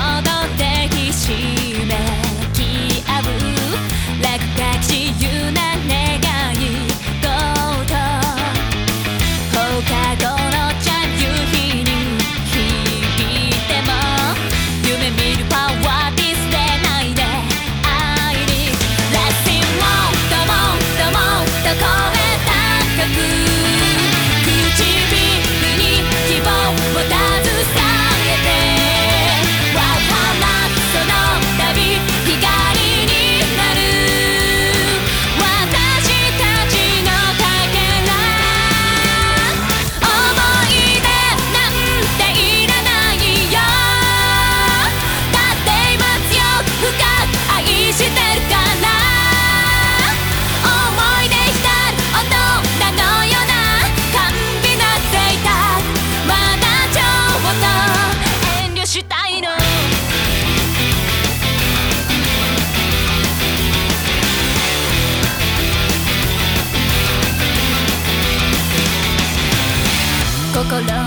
戻って必死心